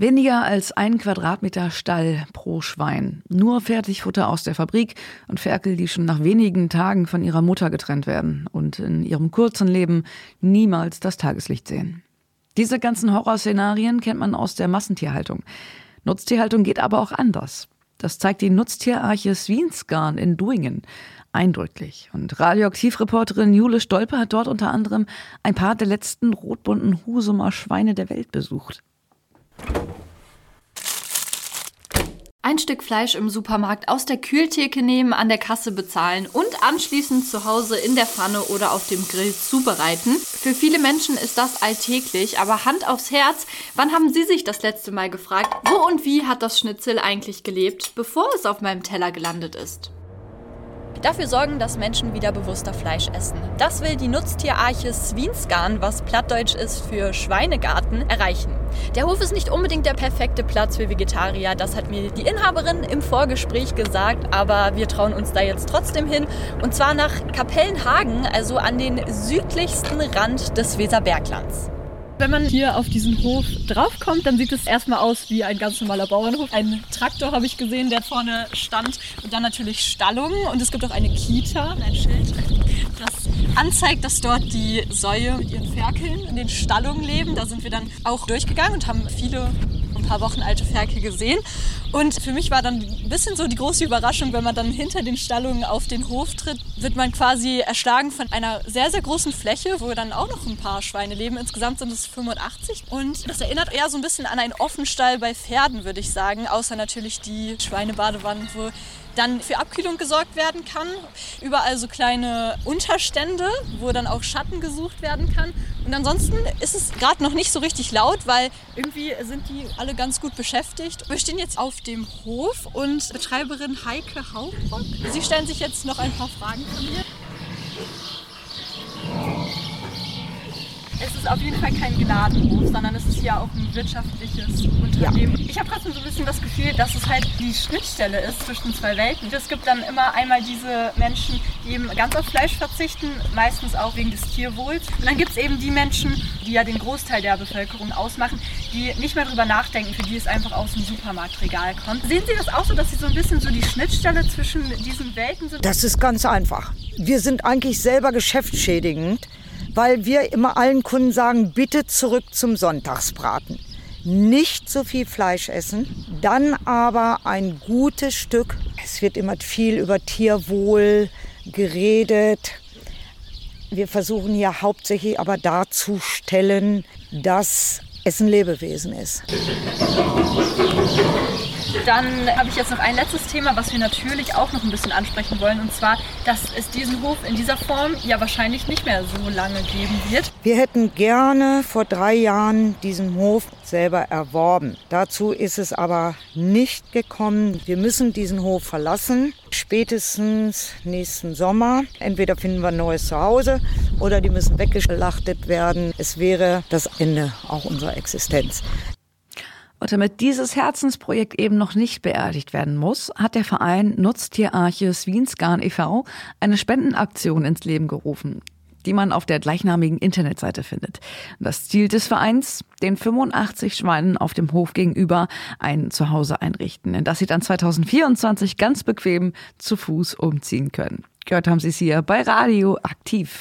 Weniger als ein Quadratmeter Stall pro Schwein. Nur Fertigfutter aus der Fabrik und Ferkel, die schon nach wenigen Tagen von ihrer Mutter getrennt werden und in ihrem kurzen Leben niemals das Tageslicht sehen. Diese ganzen Horrorszenarien kennt man aus der Massentierhaltung. Nutztierhaltung geht aber auch anders. Das zeigt die Nutztierarche Swinsgarn in Duingen eindrücklich. Und Radioaktivreporterin Jule Stolpe hat dort unter anderem ein paar der letzten rotbunten Husumer Schweine der Welt besucht. Ein Stück Fleisch im Supermarkt aus der Kühltheke nehmen, an der Kasse bezahlen und anschließend zu Hause in der Pfanne oder auf dem Grill zubereiten. Für viele Menschen ist das alltäglich, aber Hand aufs Herz, wann haben Sie sich das letzte Mal gefragt, wo und wie hat das Schnitzel eigentlich gelebt, bevor es auf meinem Teller gelandet ist? Dafür sorgen, dass Menschen wieder bewusster Fleisch essen. Das will die Nutztierarche Swinsgarn, was plattdeutsch ist für Schweinegarten, erreichen. Der Hof ist nicht unbedingt der perfekte Platz für Vegetarier, das hat mir die Inhaberin im Vorgespräch gesagt, aber wir trauen uns da jetzt trotzdem hin. Und zwar nach Kapellenhagen, also an den südlichsten Rand des Weserberglands. Wenn man hier auf diesen Hof draufkommt, dann sieht es erstmal aus wie ein ganz normaler Bauernhof. Ein Traktor habe ich gesehen, der vorne stand. Und dann natürlich Stallungen. Und es gibt auch eine Kita, ein Schild, das anzeigt, dass dort die Säue mit ihren Ferkeln in den Stallungen leben. Da sind wir dann auch durchgegangen und haben viele ein paar Wochen alte Ferkel gesehen. Und für mich war dann ein bisschen so die große Überraschung, wenn man dann hinter den Stallungen auf den Hof tritt, wird man quasi erschlagen von einer sehr, sehr großen Fläche, wo dann auch noch ein paar Schweine leben. Insgesamt sind es 85. Und das erinnert eher so ein bisschen an einen Offenstall bei Pferden, würde ich sagen. Außer natürlich die Schweinebadewannen, wo dann für Abkühlung gesorgt werden kann. Überall so kleine Unterstände, wo dann auch Schatten gesucht werden kann. Und ansonsten ist es gerade noch nicht so richtig laut, weil irgendwie sind die alle ganz gut beschäftigt. Wir stehen jetzt auf dem Hof und Betreiberin Heike Haubock. Sie stellen sich jetzt noch ein paar Fragen von mir. es ist auf jeden Fall kein Gnadenhof, sondern es ist ja auch ein wirtschaftliches Unternehmen. Ja. Ich habe trotzdem so ein bisschen das Gefühl, dass es halt die Schnittstelle ist zwischen zwei Welten. Es gibt dann immer einmal diese Menschen, die eben ganz auf Fleisch verzichten, meistens auch wegen des Tierwohls. Und dann gibt es eben die Menschen, die ja den Großteil der Bevölkerung ausmachen, die nicht mehr drüber nachdenken, für die es einfach aus dem Supermarktregal kommt. Sehen Sie das auch so, dass Sie so ein bisschen so die Schnittstelle zwischen diesen Welten sind? Das ist ganz einfach. Wir sind eigentlich selber geschäftsschädigend weil wir immer allen Kunden sagen, bitte zurück zum Sonntagsbraten. Nicht so viel Fleisch essen, dann aber ein gutes Stück. Es wird immer viel über Tierwohl geredet. Wir versuchen hier hauptsächlich aber darzustellen, dass es ein Lebewesen ist. Dann habe ich jetzt noch ein letztes Thema, was wir natürlich auch noch ein bisschen ansprechen wollen. Und zwar, dass es diesen Hof in dieser Form ja wahrscheinlich nicht mehr so lange geben wird. Wir hätten gerne vor drei Jahren diesen Hof selber erworben. Dazu ist es aber nicht gekommen. Wir müssen diesen Hof verlassen, spätestens nächsten Sommer. Entweder finden wir ein neues Zuhause oder die müssen weggeschlachtet werden. Es wäre das Ende auch unserer Existenz. Und damit dieses Herzensprojekt eben noch nicht beerdigt werden muss, hat der Verein Nutztierarche Swinsgarn e.V. eine Spendenaktion ins Leben gerufen, die man auf der gleichnamigen Internetseite findet. Das Ziel des Vereins, den 85 Schweinen auf dem Hof gegenüber ein Zuhause einrichten, in das sie dann 2024 ganz bequem zu Fuß umziehen können. Gehört haben Sie es hier bei Radio aktiv.